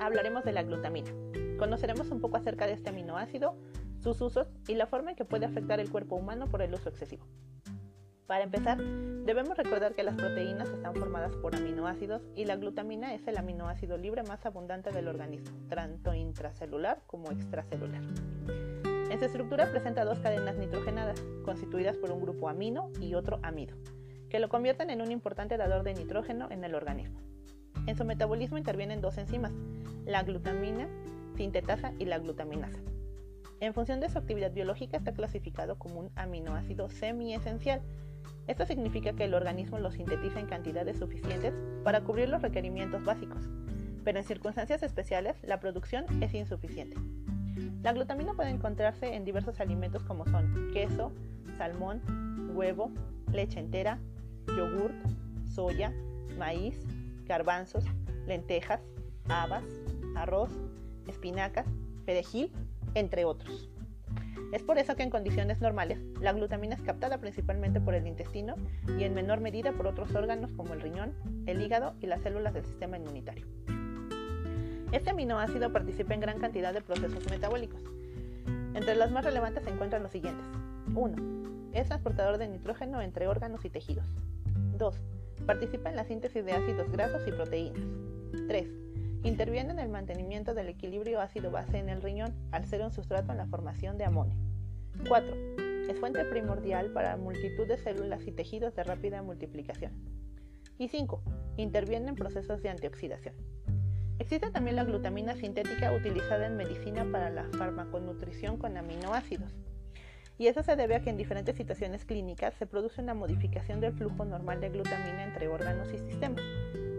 hablaremos de la glutamina. Conoceremos un poco acerca de este aminoácido, sus usos y la forma en que puede afectar el cuerpo humano por el uso excesivo. Para empezar, debemos recordar que las proteínas están formadas por aminoácidos y la glutamina es el aminoácido libre más abundante del organismo, tanto intracelular como extracelular. En su estructura presenta dos cadenas nitrogenadas, constituidas por un grupo amino y otro amido, que lo convierten en un importante dador de nitrógeno en el organismo. En su metabolismo intervienen dos enzimas, la glutamina sintetasa y la glutaminasa. En función de su actividad biológica está clasificado como un aminoácido semiesencial. Esto significa que el organismo lo sintetiza en cantidades suficientes para cubrir los requerimientos básicos, pero en circunstancias especiales la producción es insuficiente. La glutamina puede encontrarse en diversos alimentos como son queso, salmón, huevo, leche entera, yogurt, soya, maíz, garbanzos, lentejas, habas, arroz, espinacas, perejil, entre otros. Es por eso que en condiciones normales la glutamina es captada principalmente por el intestino y en menor medida por otros órganos como el riñón, el hígado y las células del sistema inmunitario. Este aminoácido participa en gran cantidad de procesos metabólicos. Entre los más relevantes se encuentran los siguientes. 1. Es transportador de nitrógeno entre órganos y tejidos. 2. Participa en la síntesis de ácidos grasos y proteínas. 3. Interviene en el mantenimiento del equilibrio ácido-base en el riñón al ser un sustrato en la formación de amonio. 4. Es fuente primordial para multitud de células y tejidos de rápida multiplicación. Y 5. Interviene en procesos de antioxidación. Existe también la glutamina sintética utilizada en medicina para la farmaconutrición con aminoácidos. Y eso se debe a que en diferentes situaciones clínicas se produce una modificación del flujo normal de glutamina entre órganos y sistemas.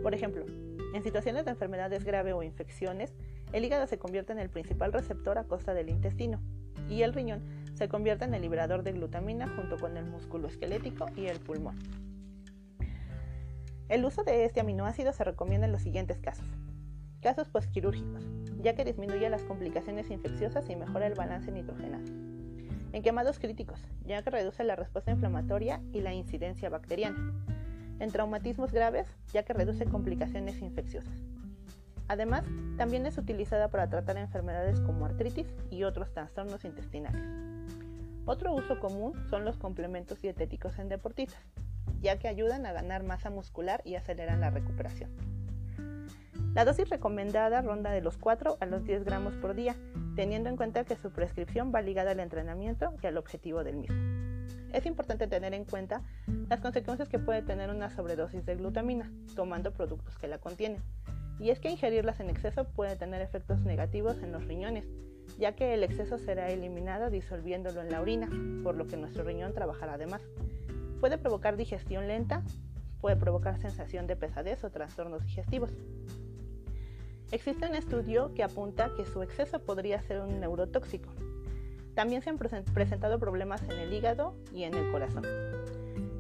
Por ejemplo, en situaciones de enfermedades graves o infecciones, el hígado se convierte en el principal receptor a costa del intestino y el riñón se convierte en el liberador de glutamina junto con el músculo esquelético y el pulmón. El uso de este aminoácido se recomienda en los siguientes casos. Casos postquirúrgicos, ya que disminuye las complicaciones infecciosas y mejora el balance nitrogenado. En quemados críticos, ya que reduce la respuesta inflamatoria y la incidencia bacteriana en traumatismos graves, ya que reduce complicaciones infecciosas. Además, también es utilizada para tratar enfermedades como artritis y otros trastornos intestinales. Otro uso común son los complementos dietéticos en deportistas, ya que ayudan a ganar masa muscular y aceleran la recuperación. La dosis recomendada ronda de los 4 a los 10 gramos por día, teniendo en cuenta que su prescripción va ligada al entrenamiento y al objetivo del mismo. Es importante tener en cuenta las consecuencias que puede tener una sobredosis de glutamina, tomando productos que la contienen. Y es que ingerirlas en exceso puede tener efectos negativos en los riñones, ya que el exceso será eliminado disolviéndolo en la orina, por lo que nuestro riñón trabajará de más. Puede provocar digestión lenta, puede provocar sensación de pesadez o trastornos digestivos. Existe un estudio que apunta que su exceso podría ser un neurotóxico, también se han presentado problemas en el hígado y en el corazón.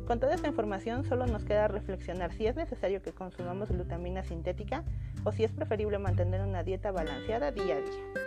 Con toda esta información solo nos queda reflexionar si es necesario que consumamos glutamina sintética o si es preferible mantener una dieta balanceada día a día.